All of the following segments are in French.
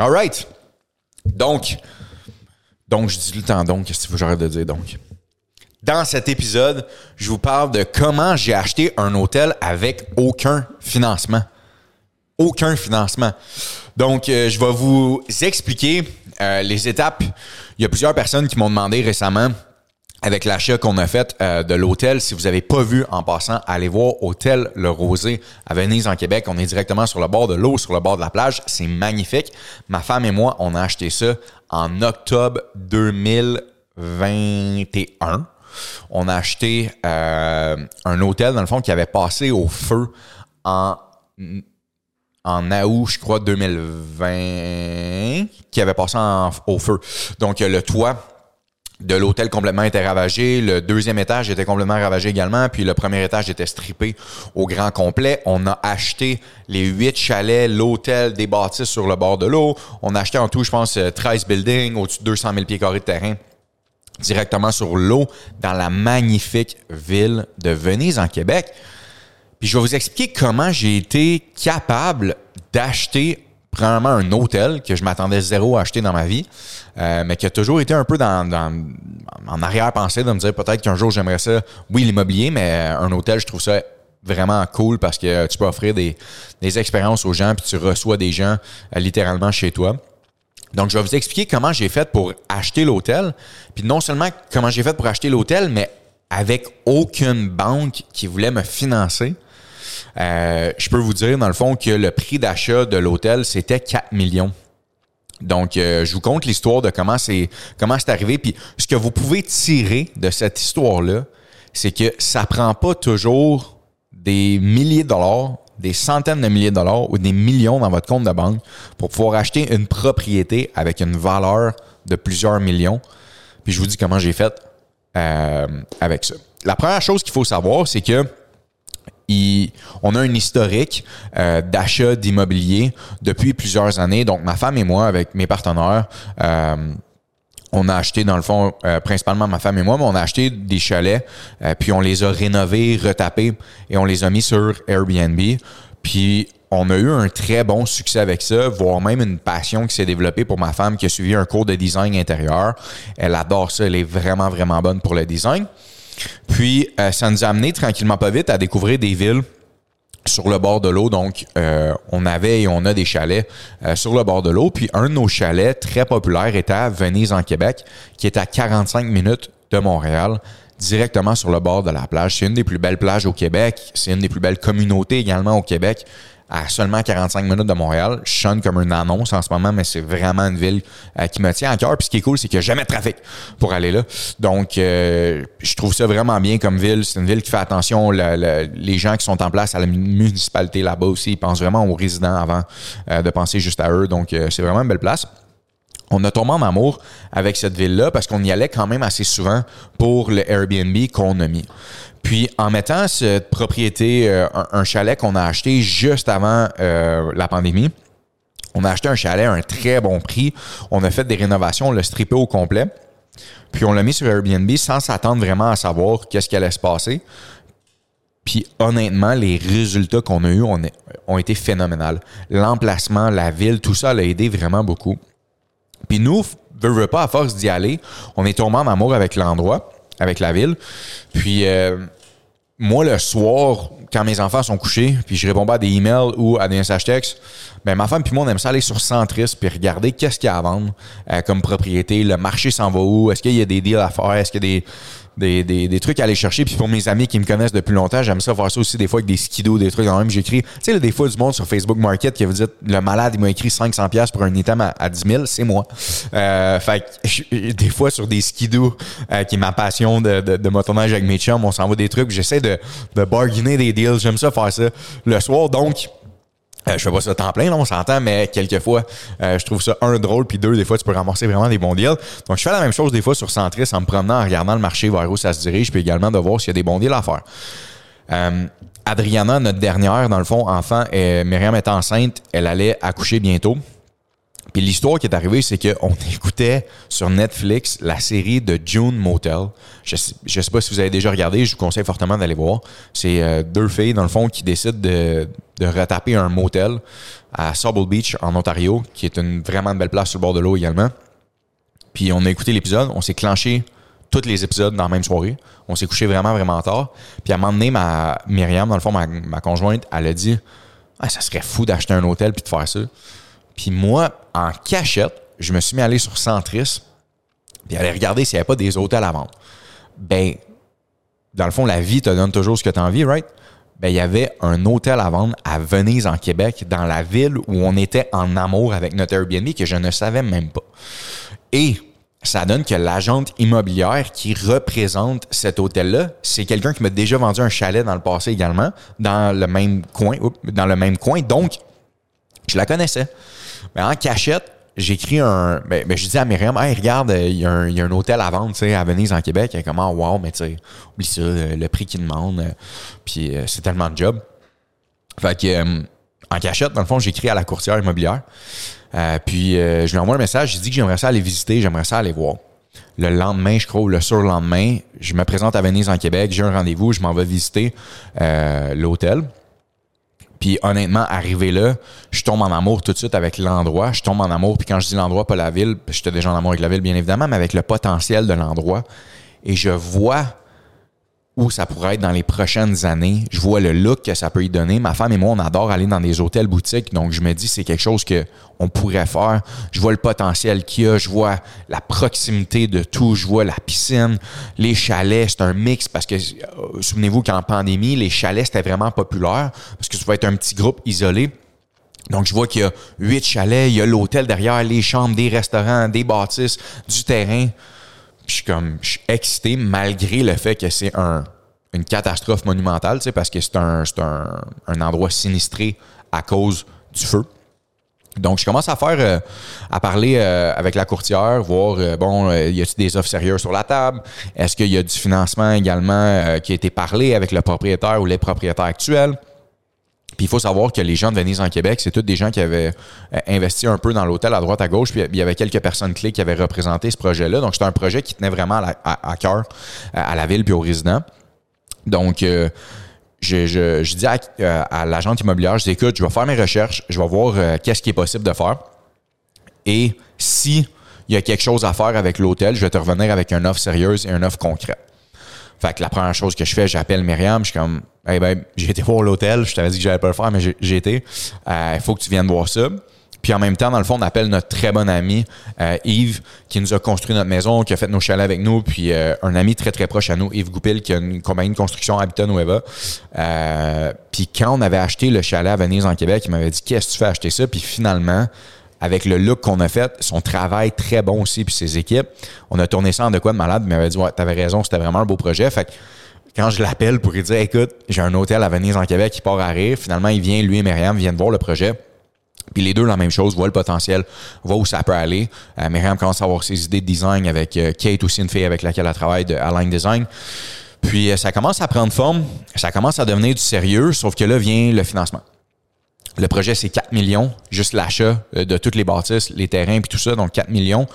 All right. Donc, je dis le temps donc, qu'est-ce que j'arrête de dire donc? Dans cet épisode, je vous parle de comment j'ai acheté un hôtel avec aucun financement. Aucun financement. Donc, euh, je vais vous expliquer euh, les étapes. Il y a plusieurs personnes qui m'ont demandé récemment avec l'achat qu'on a fait euh, de l'hôtel. Si vous n'avez pas vu en passant, allez voir Hôtel Le Rosé à Venise en Québec. On est directement sur le bord de l'eau, sur le bord de la plage. C'est magnifique. Ma femme et moi, on a acheté ça en octobre 2021. On a acheté euh, un hôtel, dans le fond, qui avait passé au feu en, en août, je crois, 2020, qui avait passé au feu. Donc, le toit de l'hôtel complètement été ravagé. Le deuxième étage était complètement ravagé également. Puis le premier étage était strippé au grand complet. On a acheté les huit chalets, l'hôtel, des bâtisses sur le bord de l'eau. On a acheté en tout, je pense, 13 buildings, au-dessus de 200 000 pieds carrés de terrain directement sur l'eau dans la magnifique ville de Venise en Québec. Puis je vais vous expliquer comment j'ai été capable d'acheter premièrement un hôtel que je m'attendais zéro à acheter dans ma vie, euh, mais qui a toujours été un peu dans, en arrière-pensée de me dire peut-être qu'un jour j'aimerais ça, oui l'immobilier, mais un hôtel je trouve ça vraiment cool parce que tu peux offrir des, des expériences aux gens puis tu reçois des gens euh, littéralement chez toi. Donc, je vais vous expliquer comment j'ai fait pour acheter l'hôtel. Puis non seulement comment j'ai fait pour acheter l'hôtel, mais avec aucune banque qui voulait me financer. Euh, je peux vous dire, dans le fond, que le prix d'achat de l'hôtel, c'était 4 millions. Donc, euh, je vous conte l'histoire de comment c'est comment c'est arrivé. Puis, ce que vous pouvez tirer de cette histoire-là, c'est que ça prend pas toujours des milliers de dollars des centaines de milliers de dollars ou des millions dans votre compte de banque pour pouvoir acheter une propriété avec une valeur de plusieurs millions. Puis je vous dis comment j'ai fait euh, avec ça. La première chose qu'il faut savoir, c'est que on a un historique euh, d'achat d'immobilier depuis plusieurs années. Donc, ma femme et moi, avec mes partenaires, euh, on a acheté, dans le fond, euh, principalement ma femme et moi, mais on a acheté des chalets, puis on les a rénovés, retapés, et on les a mis sur Airbnb. Puis on a eu un très bon succès avec ça, voire même une passion qui s'est développée pour ma femme qui a suivi un cours de design intérieur. Elle adore ça, elle est vraiment, vraiment bonne pour le design. Puis euh, ça nous a amené tranquillement pas vite à découvrir des villes sur le bord de l'eau. Donc, euh, on avait et on a des chalets euh, sur le bord de l'eau. Puis, un de nos chalets très populaires était à Venise, en Québec, qui est à 45 minutes de Montréal, directement sur le bord de la plage. C'est une des plus belles plages au Québec. C'est une des plus belles communautés également au Québec à seulement 45 minutes de Montréal. Je sonne comme une annonce en ce moment, mais c'est vraiment une ville euh, qui me tient à cœur. Puis ce qui est cool, c'est qu'il n'y a jamais de trafic pour aller là. Donc, euh, je trouve ça vraiment bien comme ville. C'est une ville qui fait attention. les gens qui sont en place à la municipalité là-bas aussi, ils pensent vraiment aux résidents avant euh, de penser juste à eux. Donc, c'est vraiment une belle place on a tombé en amour avec cette ville-là parce qu'on y allait quand même assez souvent pour le Airbnb qu'on a mis. Puis en mettant cette propriété, euh, un, chalet qu'on a acheté juste avant euh, la pandémie, on a acheté un chalet à un très bon prix. On a fait des rénovations, on l'a strippé au complet. Puis on l'a mis sur Airbnb sans s'attendre vraiment à savoir qu'est-ce qui allait se passer. Puis honnêtement, les résultats qu'on a eus ont, ont été phénoménaux. L'emplacement, la ville, tout ça l'a aidé vraiment beaucoup. Puis nous, veut pas, à force d'y aller, on est tombé en amour avec l'endroit avec la ville. Puis euh, moi, le soir, quand mes enfants sont couchés, puis je réponds pas à des emails ou à des messages textes, ben ma femme puis moi, on aime ça aller sur Centris puis regarder qu'est-ce qu'il y a à vendre euh, comme propriété, le marché s'en va où, est-ce qu'il y a des deals à faire, est-ce qu'il y a des des, des, des, trucs à aller chercher. Puis pour mes amis qui me connaissent depuis longtemps, j'aime ça faire ça aussi des fois avec des skidos, des trucs. Quand même, j'écris, tu sais, des fois du monde sur Facebook Market qui vous dit le malade, il m'a écrit 500$ pour un item à, 10 000, c'est moi. Euh, fait des fois sur des skidos, euh, qui est ma passion de, de, de motoneige avec mes chums, on s'envoie des trucs. J'essaie de, de bargainer des deals. J'aime ça faire ça le soir. Donc, euh, je fais pas ça temps plein, là, on s'entend, mais quelquefois, euh, je trouve ça, un, drôle, puis deux, des fois, tu peux ramasser vraiment des bons deals. Donc, je fais la même chose des fois sur Centris en me promenant, en regardant le marché vers où ça se dirige, puis également de voir s'il y a des bons deals à faire. Euh, Adriana, notre dernière, dans le fond, enfant, et Myriam est enceinte, elle allait accoucher bientôt. Puis l'histoire qui est arrivée, c'est qu'on écoutait sur Netflix la série de June Motel. Je sais, sais pas si vous avez déjà regardé, je vous conseille fortement d'aller voir. C'est euh, deux filles, dans le fond, qui décident de, retaper un motel à Sauble Beach, en Ontario, qui est une vraiment belle place sur le bord de l'eau également. Puis on a écouté l'épisode, on s'est clenché tous les épisodes dans la même soirée. On s'est couché vraiment, vraiment tard. Puis à un moment donné, ma Myriam, dans le fond, ma, ma conjointe, elle a dit ah, ça serait fou d'acheter un hôtel puis de faire ça. Puis moi, en cachette, je me suis mis à aller sur Centris puis aller regarder s'il n'y avait pas des hôtels à vendre. Ben, dans le fond, la vie te donne toujours ce que tu as envie, right? Ben, il y avait un hôtel à vendre à Venise, en Québec, dans la ville où on était en amour avec notre Airbnb que je ne savais même pas. Et ça donne que l'agente immobilière qui représente cet hôtel-là, c'est quelqu'un qui m'a déjà vendu un chalet dans le passé également, dans le même coin, dans le même coin. Donc, je la connaissais. Mais en cachette, j'écris un. Ben, ben, je dis à Myriam, hey, regarde, il y, a un, hôtel à vendre, à Venise, en Québec. Elle est comme, oh, wow, mais tu sais, oublie ça, le prix qu'il demande. Euh, puis euh, c'est tellement de job. Fait que, euh, en cachette, dans le fond, j'écris à la courtière immobilière. puis je lui envoie un message, je dis que j'aimerais ça aller visiter, j'aimerais ça aller voir. Le lendemain, je crois, le surlendemain, je me présente à Venise en Québec, j'ai un rendez-vous, je m'en vais visiter l'hôtel. Puis honnêtement, arrivé là, je tombe en amour tout de suite avec l'endroit. Je tombe en amour, puis quand je dis l'endroit, pas la ville, j'étais déjà en amour avec la ville, bien évidemment, mais avec le potentiel de l'endroit. Et je vois où ça pourrait être dans les prochaines années. Je vois le look que ça peut y donner. Ma femme et moi, on adore aller dans des hôtels boutiques, donc je me dis c'est quelque chose que on pourrait faire. Je vois le potentiel qu'il y a, je vois la proximité de tout, je vois la piscine, les chalets, c'est un mix parce que euh, souvenez-vous qu'en pandémie, les chalets c'était vraiment populaire parce que ça va être un petit groupe isolé. Donc, je vois qu'il y a huit chalets, il y a l'hôtel derrière, les chambres, des restaurants, des bâtisses, du terrain je suis comme, excité malgré le fait que c'est un, une catastrophe monumentale, tu sais, parce que c'est un, un, un, endroit sinistré à cause du feu. Donc, je commence à faire, euh, à parler euh, avec la courtière, voir, euh, bon, y a-t-il des offres sérieuses sur la table? Est-ce qu'il y a du financement également qui a été parlé avec le propriétaire ou les propriétaires actuels? Puis il faut savoir que les gens de Venise en Québec, c'est tous des gens qui avaient euh, investi un peu dans l'hôtel à droite à gauche. Puis il y avait quelques personnes clés qui avaient représenté ce projet-là. Donc c'était un projet qui tenait vraiment à, cœur euh, à, la ville puis aux résidents. Donc euh, je, dis à, à l'agente immobilière, je dis écoute, je vais faire mes recherches, je vais voir qu'est-ce qui est possible de faire. Et si il y a quelque chose à faire avec l'hôtel, je vais te revenir avec une offre sérieuse et une offre concrète. Fait que la première chose que je fais, j'appelle Myriam, je suis comme, hey ben, j'ai été voir l'hôtel, je t'avais dit que j'allais pas le faire, mais j'ai été. Euh, il faut que tu viennes voir ça. Puis en même temps, dans le fond, on appelle notre très bon ami euh, Yves, qui nous a construit notre maison, qui a fait nos chalets avec nous, puis euh, un ami très très proche à nous, Yves Goupil, qui a une compagnie de construction Habitat Nueva. puis quand on avait acheté le chalet à Venise en Québec, il m'avait dit qu'est-ce que tu fais acheter ça? Puis finalement, avec le look qu'on a fait, son travail très bon aussi, puis ses équipes. On a tourné ça en de quoi de malade, mais il m'avait dit Ouais, t'avais raison, c'était vraiment un beau projet. Fait que quand je l'appelle pour lui dire Écoute, j'ai un hôtel à Venise en Québec qui part à finalement, il vient, lui et Myriam viennent voir le projet. Puis les deux, la même chose, voient le potentiel, voient où ça peut aller. Euh, Myriam commence à avoir ses idées de design avec euh, Kate, aussi une fille avec laquelle elle travaille de Align Design. Puis euh, ça commence à prendre forme, ça commence à devenir du sérieux, sauf que là vient le financement. Le projet, c'est 4 millions, juste l'achat euh, de toutes les bâtisses, les terrains, puis tout ça, donc 4 millions.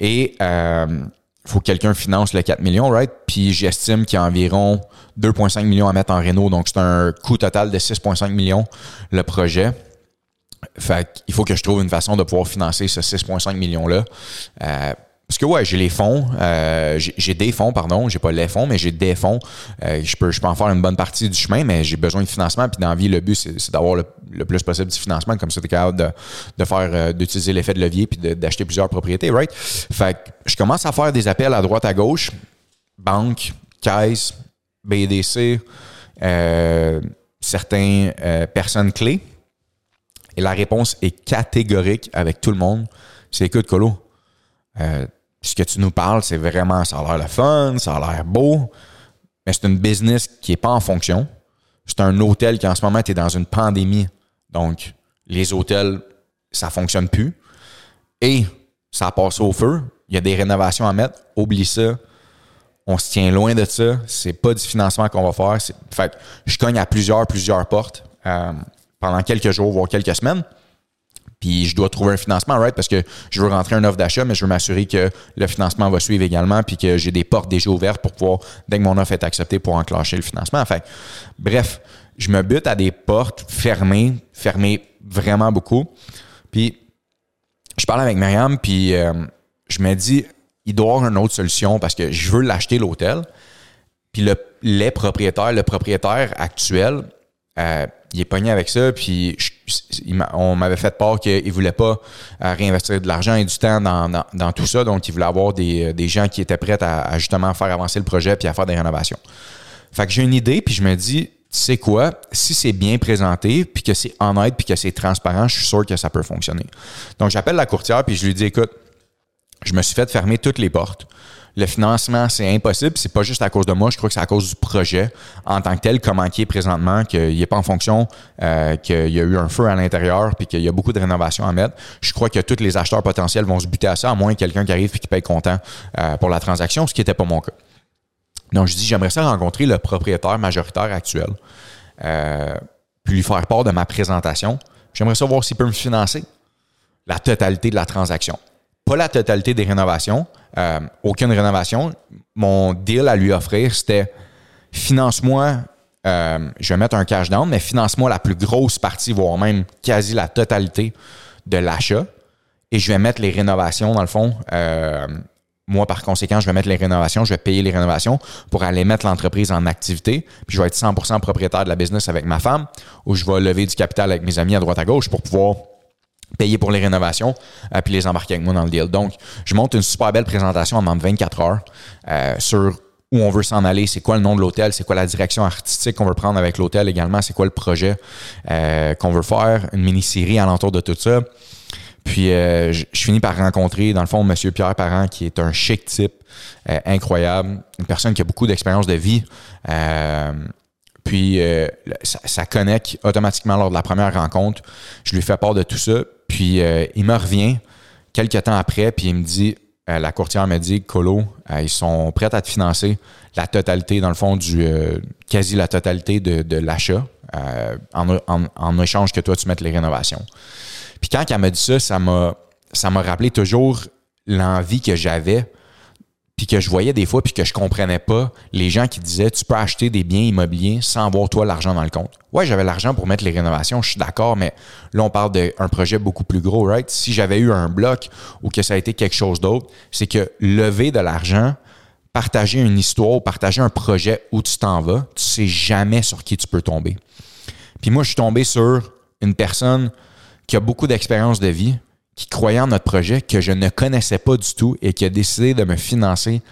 Et euh, faut que quelqu'un finance les 4 millions, right? Puis j'estime qu'il y a environ 2,5 millions à mettre en réno, donc c'est un coût total de 6,5 millions le projet. Fait qu'il faut que je trouve une façon de pouvoir financer ce 6,5 millions-là. Euh, parce que ouais, j'ai les fonds, euh, j'ai des fonds, pardon, j'ai pas les fonds, mais j'ai des fonds. Euh, je, peux, je peux en faire une bonne partie du chemin, mais j'ai besoin de financement. Puis dans la vie, le but, c'est d'avoir le, plus possible du financement, comme ça, tu es capable de, de faire, euh, d'utiliser l'effet de levier puis d'acheter plusieurs propriétés, right? Fait que je commence à faire des appels à droite à gauche, banque, caisse, BDC, certaines personnes clés. Et la réponse est catégorique avec tout le monde. C'est écoute, Colo, euh, ce que tu nous parles, c'est vraiment, ça a l'air le fun, ça a l'air beau, mais c'est une business qui n'est pas en fonction. C'est un hôtel qui en ce moment est dans une pandémie. Donc, les hôtels, ça fonctionne plus. Et ça passe au feu. Il y a des rénovations à mettre. Oublie ça. On se tient loin de ça. C'est pas du financement qu'on va faire. Fait je cogne à plusieurs, plusieurs portes euh, pendant quelques jours, voire quelques semaines. Puis je dois trouver un financement, right? Parce que je veux rentrer un offre d'achat, mais je veux m'assurer que le financement va suivre également, puis que j'ai des portes déjà ouvertes pour pouvoir, dès que mon offre est acceptée, pour enclencher le financement. Enfin, bref, je me bute à des portes fermées, fermées vraiment beaucoup. Puis je parle avec Myriam, puis euh, je me dis, il doit y avoir une autre solution parce que je veux l'acheter l'hôtel. Puis le, les propriétaires, le propriétaire actuel, euh, il est pogné avec ça, puis on m'avait fait part qu'il voulait pas euh, réinvestir de l'argent et du temps dans, tout ça, donc il voulait avoir des, gens qui étaient prêts à, justement faire avancer le projet puis à faire des rénovations. Fait que j'ai une idée, puis je me dis, tu sais quoi, si c'est bien présenté, puis que c'est honnête, puis que c'est transparent, je suis sûr que ça peut fonctionner. Donc j'appelle la courtière, puis je lui dis, écoute, je me suis fait fermer toutes les portes le financement, c'est impossible. C'est pas juste à cause de moi, je crois que c'est à cause du projet en tant que tel, comment il est présentement, qu'il n'est pas en fonction, euh, qu'il y a eu un feu à l'intérieur, puis qu'il y a beaucoup de rénovations à mettre. Je crois que tous les acheteurs potentiels vont se buter à ça, à moins que quelqu'un qui arrive et qui paye content euh, pour la transaction, ce qui n'était pas mon cas. Donc, je dis, j'aimerais ça rencontrer le propriétaire majoritaire actuel, euh, puis lui faire part de ma présentation. J'aimerais savoir s'il peut me financer la totalité de la transaction. Pas la totalité des rénovations, euh, aucune rénovation. Mon deal à lui offrir, c'était finance-moi, euh, je vais mettre un cash down, mais finance-moi la plus grosse partie, voire même quasi la totalité de l'achat. Et je vais mettre les rénovations, dans le fond. Euh, moi, par conséquent, je vais mettre les rénovations, je vais payer les rénovations pour aller mettre l'entreprise en activité. Puis je vais être 100% propriétaire de la business avec ma femme, ou je vais lever du capital avec mes amis à droite à gauche pour pouvoir payer pour les rénovations, euh, puis les embarquer avec moi dans le deal. Donc, je monte une super belle présentation en de 24 heures euh, sur où on veut s'en aller, c'est quoi le nom de l'hôtel, c'est quoi la direction artistique qu'on veut prendre avec l'hôtel également, c'est quoi le projet euh, qu'on veut faire, une mini-série alentour de tout ça. Puis je, finis par rencontrer, dans le fond, M. Pierre Parent, qui est un chic type, incroyable, une personne qui a beaucoup d'expérience de vie. puis ça, ça, connecte automatiquement lors de la première rencontre. Je lui fais part de tout ça. Puis euh, il me revient quelques temps après, puis il me dit, euh, la courtière me dit, Colo, euh, ils sont prêts à te financer la totalité, dans le fond, du quasi la totalité de, l'achat en, échange que toi, tu mettes les rénovations. Puis quand elle m'a dit ça, ça m'a, ça m'a rappelé toujours l'envie que j'avais puis que je voyais des fois, puis que je comprenais pas les gens qui disaient tu peux acheter des biens immobiliers sans avoir toi l'argent dans le compte. Ouais, j'avais l'argent pour mettre les rénovations, je suis d'accord, mais là on parle d'un projet beaucoup plus gros, right? Si j'avais eu un bloc ou que ça a été quelque chose d'autre, c'est que lever de l'argent, partager une histoire, partager un projet où tu t'en vas, tu sais jamais sur qui tu peux tomber. Puis moi, je suis tombé sur une personne qui a beaucoup d'expérience de vie, qui croyait en notre projet, que je ne connaissais pas du tout et qui a décidé de me financer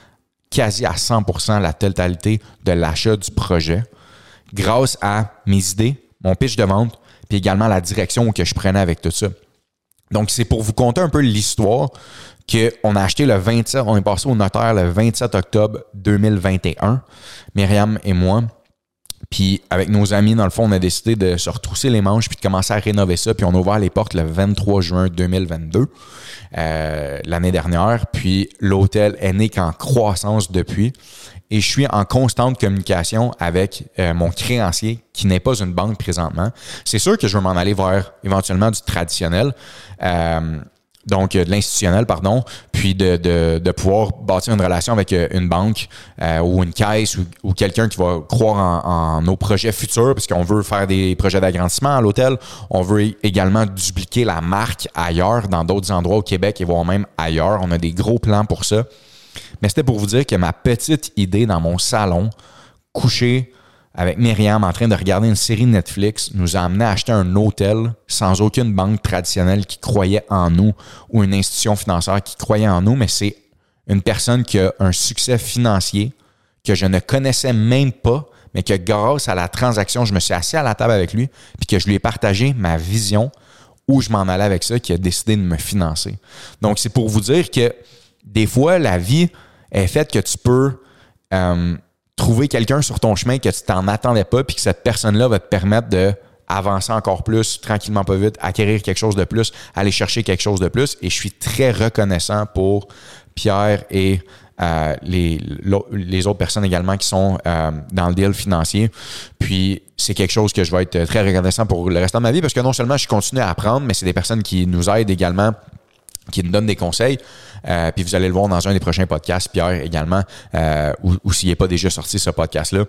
quasi à 100% la totalité de l'achat du projet grâce à mes idées, mon pitch de vente, puis également la direction que je prenais avec tout ça. Donc, c'est pour vous conter un peu l'histoire qu'on a acheté le 27, on est passé au notaire le 27 octobre 2021, Myriam et moi. Puis avec nos amis, dans le fond, on a décidé de se retrousser les manches puis de commencer à rénover ça. Puis on a ouvert les portes le 23 juin 2022, euh, l'année dernière. Puis l'hôtel est né qu'en croissance depuis. Et je suis en constante communication avec euh, mon créancier, qui n'est pas une banque présentement. C'est sûr que je veux m'en aller vers éventuellement du traditionnel. Euh, donc euh, de l'institutionnel, pardon, puis de, pouvoir bâtir une relation avec euh, une banque euh, ou une caisse ou, quelqu'un qui va croire en, en, nos projets futurs, parce qu'on veut faire des projets d'agrandissement à l'hôtel. On veut également dupliquer la marque ailleurs, dans d'autres endroits au Québec et voire même ailleurs. On a des gros plans pour ça. Mais c'était pour vous dire que ma petite idée dans mon salon, couché avec Myriam en train de regarder une série Netflix, nous a amené à acheter un hôtel sans aucune banque traditionnelle qui croyait en nous ou une institution financière qui croyait en nous, mais c'est une personne qui a un succès financier que je ne connaissais même pas, mais que grâce à la transaction, je me suis assis à la table avec lui, puis que je lui ai partagé ma vision où je m'en allais avec ça, qui a décidé de me financer. Donc, c'est pour vous dire que des fois, la vie est faite que tu peux euh, trouver quelqu'un sur ton chemin que tu t'en attendais pas, puis que cette personne-là va te permettre de avancer encore plus, tranquillement pas vite, acquérir quelque chose de plus, aller chercher quelque chose de plus. Et je suis très reconnaissant pour Pierre et euh, les, les autres personnes également qui sont euh, dans le deal financier. Puis c'est quelque chose que je vais être très reconnaissant pour le restant de ma vie parce que non seulement je continue à apprendre, mais c'est des personnes qui nous aident également qui nous donnent des conseils. Euh, puis vous allez le voir dans un des prochains podcasts, Pierre également, euh, ou, s'il n'est pas déjà sorti ce podcast-là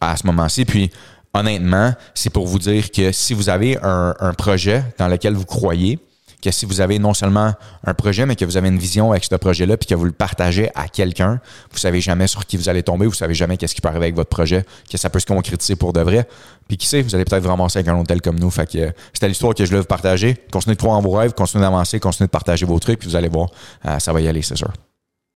à ce moment-ci. Puis honnêtement, c'est pour vous dire que si vous avez un projet dans lequel vous croyez, que si vous avez non seulement un projet, mais que vous avez une vision avec ce projet-là, puis que vous le partagez à quelqu'un, vous savez jamais sur qui vous allez tomber, vous savez jamais qu'est-ce qui peut arriver avec votre projet, que ça peut se concrétiser pour de vrai. Puis qui sait, vous allez peut-être vous ramasser avec un hôtel comme nous. Fait que c'était l'histoire que je voulais vous partager. Continuez de croire en vos rêves, continuez d'avancer, continuez de partager vos trucs, puis vous allez voir, euh, ça va y aller, c'est sûr.